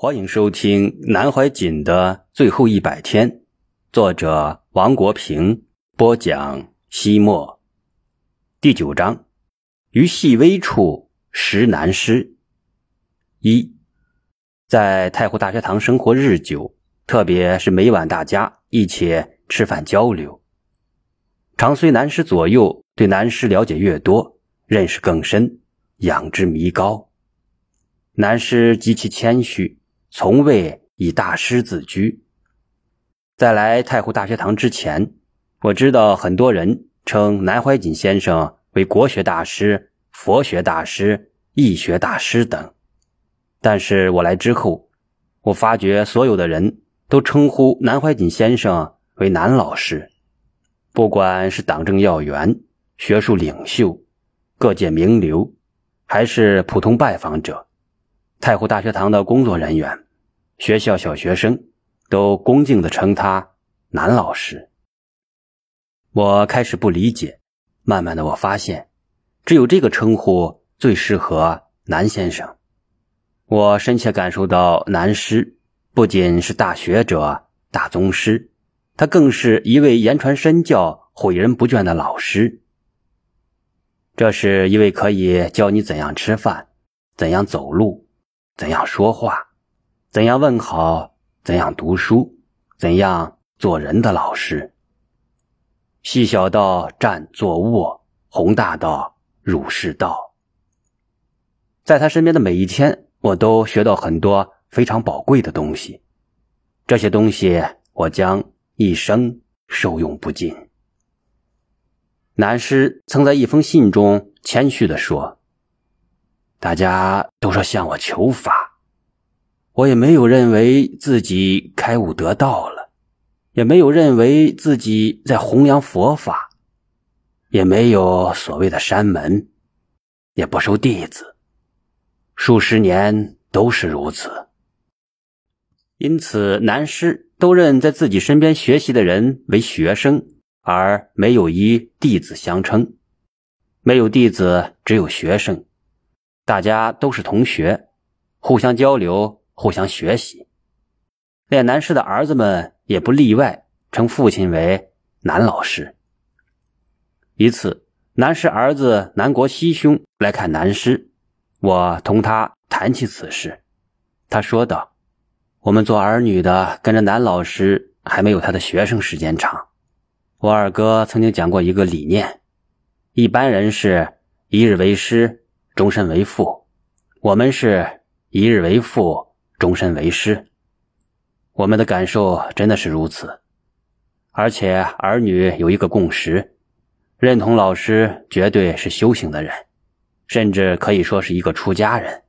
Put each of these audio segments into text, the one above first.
欢迎收听南怀瑾的最后一百天，作者王国平播讲。西墨第九章，于细微处识南师。一，在太湖大学堂生活日久，特别是每晚大家一起吃饭交流，常随南师左右，对南师了解越多，认识更深，仰之弥高。南师极其谦虚。从未以大师自居。在来太湖大学堂之前，我知道很多人称南怀瑾先生为国学大师、佛学大师、易学大师等。但是我来之后，我发觉所有的人都称呼南怀瑾先生为南老师。不管是党政要员、学术领袖、各界名流，还是普通拜访者。太湖大学堂的工作人员、学校小学生都恭敬地称他“南老师”。我开始不理解，慢慢的我发现，只有这个称呼最适合南先生。我深切感受到，南师不仅是大学者、大宗师，他更是一位言传身教、诲人不倦的老师。这是一位可以教你怎样吃饭、怎样走路。怎样说话，怎样问好，怎样读书，怎样做人的老师。细小到站坐卧，宏大到儒释道。在他身边的每一天，我都学到很多非常宝贵的东西。这些东西，我将一生受用不尽。南师曾在一封信中谦虚地说。大家都说向我求法，我也没有认为自己开悟得道了，也没有认为自己在弘扬佛法，也没有所谓的山门，也不收弟子，数十年都是如此。因此，南师都认在自己身边学习的人为学生，而没有以弟子相称，没有弟子，只有学生。大家都是同学，互相交流，互相学习。练南师的儿子们也不例外，称父亲为南老师。一次，南师儿子南国西兄来看南师，我同他谈起此事。他说道：“我们做儿女的跟着南老师，还没有他的学生时间长。我二哥曾经讲过一个理念：一般人是一日为师。”终身为父，我们是一日为父，终身为师。我们的感受真的是如此，而且儿女有一个共识，认同老师绝对是修行的人，甚至可以说是一个出家人。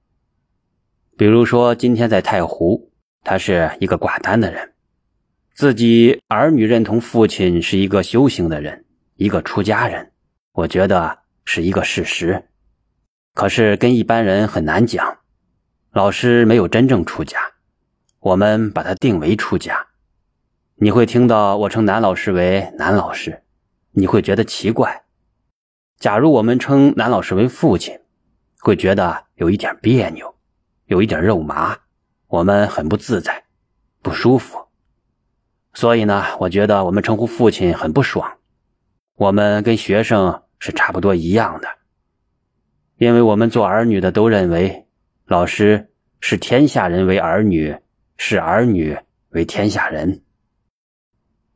比如说，今天在太湖，他是一个挂单的人，自己儿女认同父亲是一个修行的人，一个出家人，我觉得是一个事实。可是跟一般人很难讲，老师没有真正出家，我们把他定为出家。你会听到我称男老师为男老师，你会觉得奇怪。假如我们称男老师为父亲，会觉得有一点别扭，有一点肉麻，我们很不自在，不舒服。所以呢，我觉得我们称呼父亲很不爽。我们跟学生是差不多一样的。因为我们做儿女的都认为，老师视天下人为儿女，视儿女为天下人，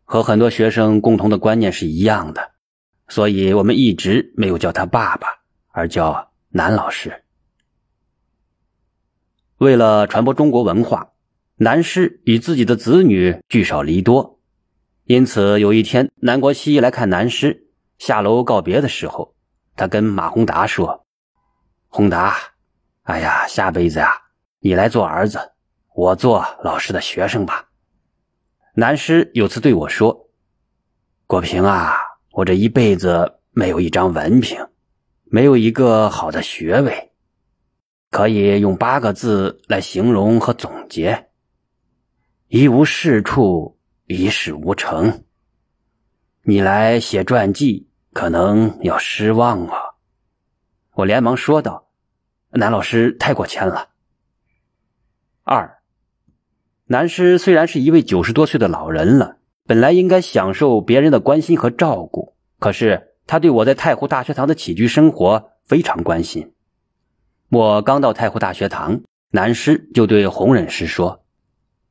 和很多学生共同的观念是一样的，所以我们一直没有叫他爸爸，而叫南老师。为了传播中国文化，南师与自己的子女聚少离多，因此有一天，南国西来看南师，下楼告别的时候，他跟马宏达说。宏达，哎呀，下辈子呀，你来做儿子，我做老师的学生吧。南师有次对我说：“国平啊，我这一辈子没有一张文凭，没有一个好的学位，可以用八个字来形容和总结：一无是处，一事无成。你来写传记，可能要失望啊。”我连忙说道：“南老师太过谦了。”二，南师虽然是一位九十多岁的老人了，本来应该享受别人的关心和照顾，可是他对我在太湖大学堂的起居生活非常关心。我刚到太湖大学堂，南师就对红忍师说：“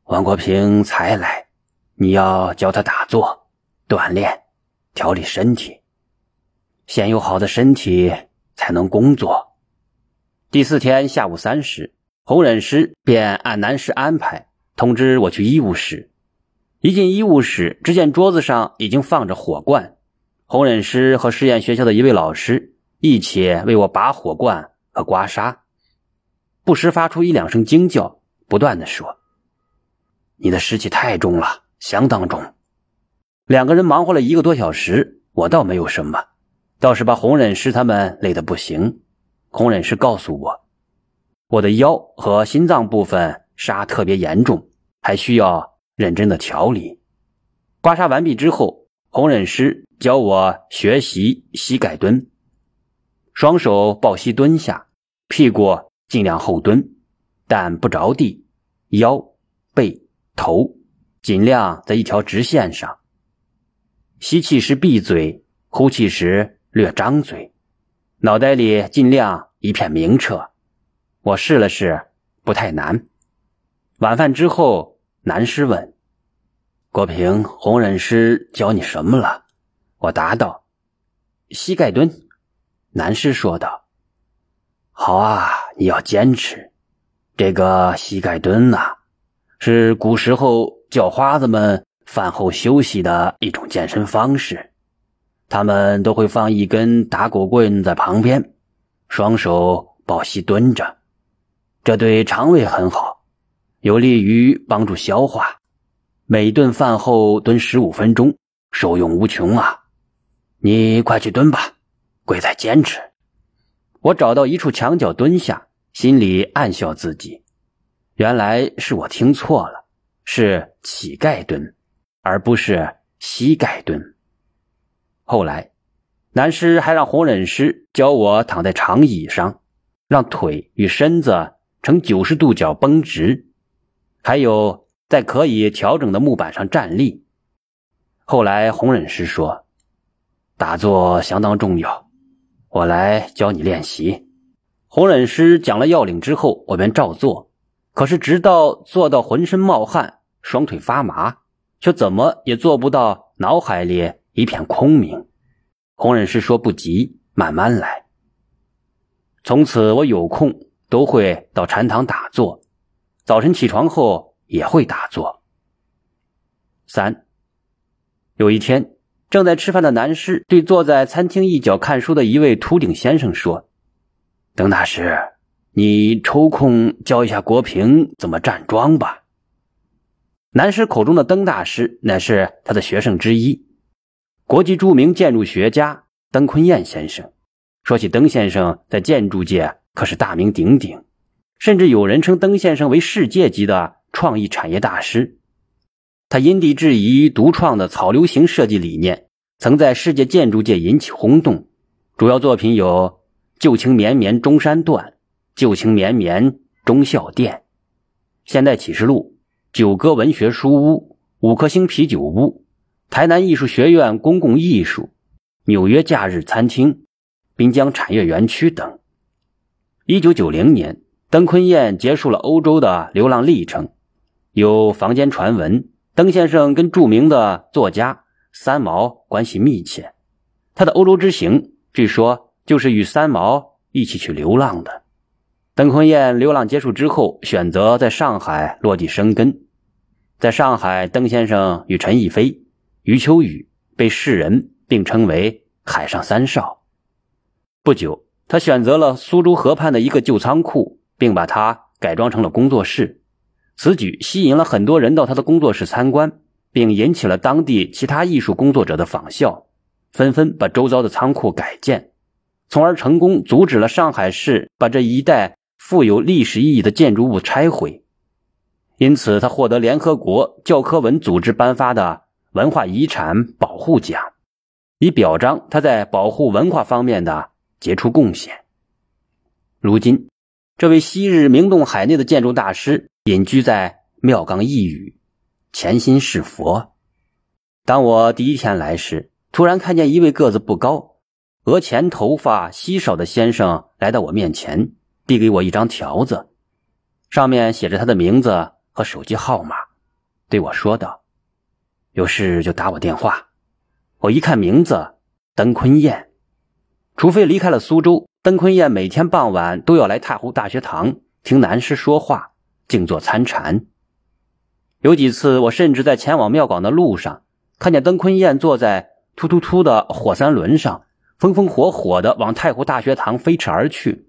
王国平才来，你要教他打坐、锻炼、调理身体，先有好的身体，才能工作。”第四天下午三时，洪忍师便按南师安排。通知我去医务室。一进医务室，只见桌子上已经放着火罐。红忍师和实验学校的一位老师一起为我拔火罐和刮痧，不时发出一两声惊叫，不断的说：“你的湿气太重了，相当重。”两个人忙活了一个多小时，我倒没有什么，倒是把红忍师他们累得不行。红忍师告诉我，我的腰和心脏部分。痧特别严重，还需要认真的调理。刮痧完毕之后，红忍师教我学习膝盖蹲，双手抱膝蹲下，屁股尽量后蹲，但不着地，腰、背、头尽量在一条直线上。吸气时闭嘴，呼气时略张嘴，脑袋里尽量一片明澈。我试了试，不太难。晚饭之后，南师问：“国平，红忍师教你什么了？”我答道：“膝盖蹲。”南师说道：“好啊，你要坚持。这个膝盖蹲呐，是古时候叫花子们饭后休息的一种健身方式。他们都会放一根打狗棍在旁边，双手抱膝蹲着，这对肠胃很好。”有利于帮助消化，每顿饭后蹲十五分钟，受用无穷啊！你快去蹲吧，贵在坚持。我找到一处墙角蹲下，心里暗笑自己，原来是我听错了，是乞丐蹲，而不是膝盖蹲。后来，南师还让红忍师教我躺在长椅上，让腿与身子呈九十度角绷直。还有在可以调整的木板上站立。后来红忍师说：“打坐相当重要，我来教你练习。”红忍师讲了要领之后，我便照做。可是直到做到浑身冒汗、双腿发麻，却怎么也做不到脑海里一片空明。红忍师说：“不急，慢慢来。”从此我有空都会到禅堂打坐。早晨起床后也会打坐。三，有一天正在吃饭的南师对坐在餐厅一角看书的一位秃顶先生说：“邓大师，你抽空教一下国平怎么站桩吧。”南师口中的邓大师乃是他的学生之一，国际著名建筑学家邓坤彦先生。说起邓先生，在建筑界可是大名鼎鼎。甚至有人称邓先生为世界级的创意产业大师。他因地制宜独创的草流形设计理念，曾在世界建筑界引起轰动。主要作品有《旧情绵绵中山段》《旧情绵绵忠孝殿》《现代启示录》《九歌文学书屋》《五颗星啤酒屋》《台南艺术学院公共艺术》《纽约假日餐厅》《滨江产业园区》等。一九九零年。邓坤彦结束了欧洲的流浪历程，有坊间传闻，邓先生跟著名的作家三毛关系密切。他的欧洲之行，据说就是与三毛一起去流浪的。邓坤燕流浪结束之后，选择在上海落地生根。在上海，邓先生与陈逸飞、余秋雨被世人并称为“海上三少”。不久，他选择了苏州河畔的一个旧仓库。并把它改装成了工作室，此举吸引了很多人到他的工作室参观，并引起了当地其他艺术工作者的仿效，纷纷把周遭的仓库改建，从而成功阻止了上海市把这一带富有历史意义的建筑物拆毁。因此，他获得联合国教科文组织颁发的文化遗产保护奖，以表彰他在保护文化方面的杰出贡献。如今。这位昔日名动海内的建筑大师，隐居在妙港一隅，潜心是佛。当我第一天来时，突然看见一位个子不高、额前头发稀少的先生来到我面前，递给我一张条子，上面写着他的名字和手机号码，对我说道：“有事就打我电话。”我一看名字，邓坤彦。除非离开了苏州，邓坤彦每天傍晚都要来太湖大学堂听南师说话，静坐参禅。有几次，我甚至在前往庙港的路上，看见邓坤彦坐在。突突突的火三轮上，风风火火的往太湖大学堂飞驰而去。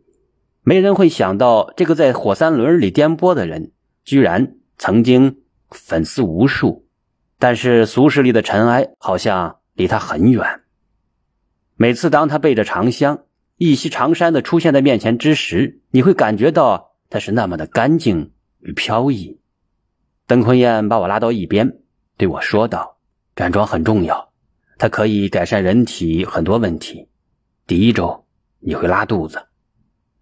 没人会想到，这个在火三轮里颠簸的人，居然曾经粉丝无数。但是俗世里的尘埃好像离他很远。每次当他背着长香，一袭长衫的出现在面前之时，你会感觉到他是那么的干净与飘逸。邓坤燕把我拉到一边，对我说道：“站桩很重要。”它可以改善人体很多问题。第一周你会拉肚子，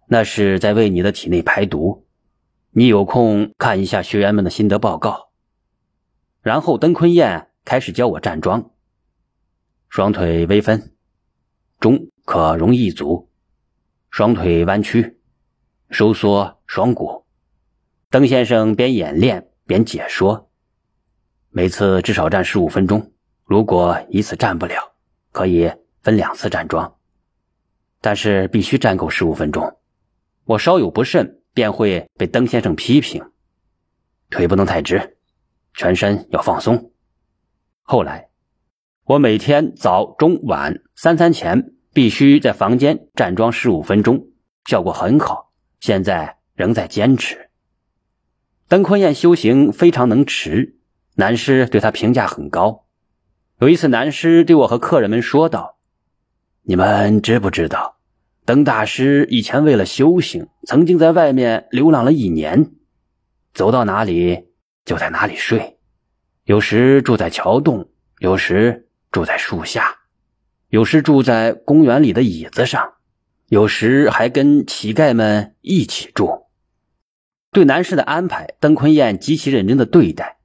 那是在为你的体内排毒。你有空看一下学员们的心得报告。然后登坤彦开始教我站桩，双腿微分，中可容一足，双腿弯曲，收缩双股。邓先生边演练边解说，每次至少站十五分钟。如果一次站不了，可以分两次站桩，但是必须站够十五分钟。我稍有不慎，便会被邓先生批评。腿不能太直，全身要放松。后来，我每天早、中、晚三餐前必须在房间站桩十五分钟，效果很好。现在仍在坚持。登坤彦修行非常能持，南师对他评价很高。有一次，南师对我和客人们说道：“你们知不知道，登大师以前为了修行，曾经在外面流浪了一年，走到哪里就在哪里睡，有时住在桥洞，有时住在树下，有时住在公园里的椅子上，有时还跟乞丐们一起住。对男士的安排，邓坤彦极其认真的对待。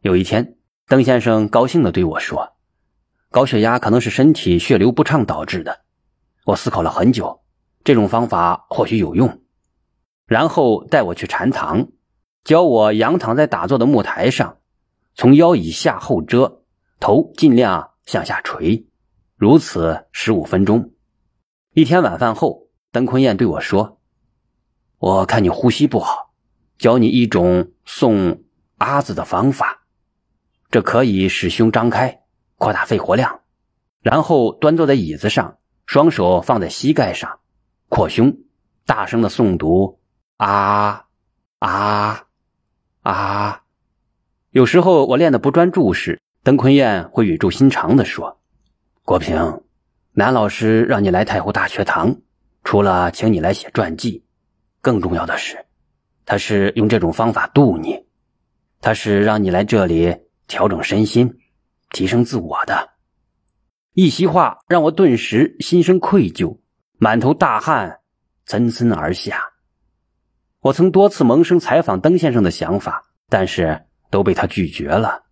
有一天。”邓先生高兴地对我说：“高血压可能是身体血流不畅导致的。”我思考了很久，这种方法或许有用。然后带我去禅堂，教我仰躺在打坐的木台上，从腰以下后遮，头尽量向下垂，如此十五分钟。一天晚饭后，邓坤彦对我说：“我看你呼吸不好，教你一种送阿字的方法。”这可以使胸张开，扩大肺活量，然后端坐在椅子上，双手放在膝盖上，扩胸，大声的诵读啊啊啊！有时候我练的不专注时，邓坤彦会语重心长的说：“国平，南老师让你来太湖大学堂，除了请你来写传记，更重要的是，他是用这种方法度你，他是让你来这里。”调整身心，提升自我的一席话，让我顿时心生愧疚，满头大汗涔涔而下。我曾多次萌生采访邓先生的想法，但是都被他拒绝了。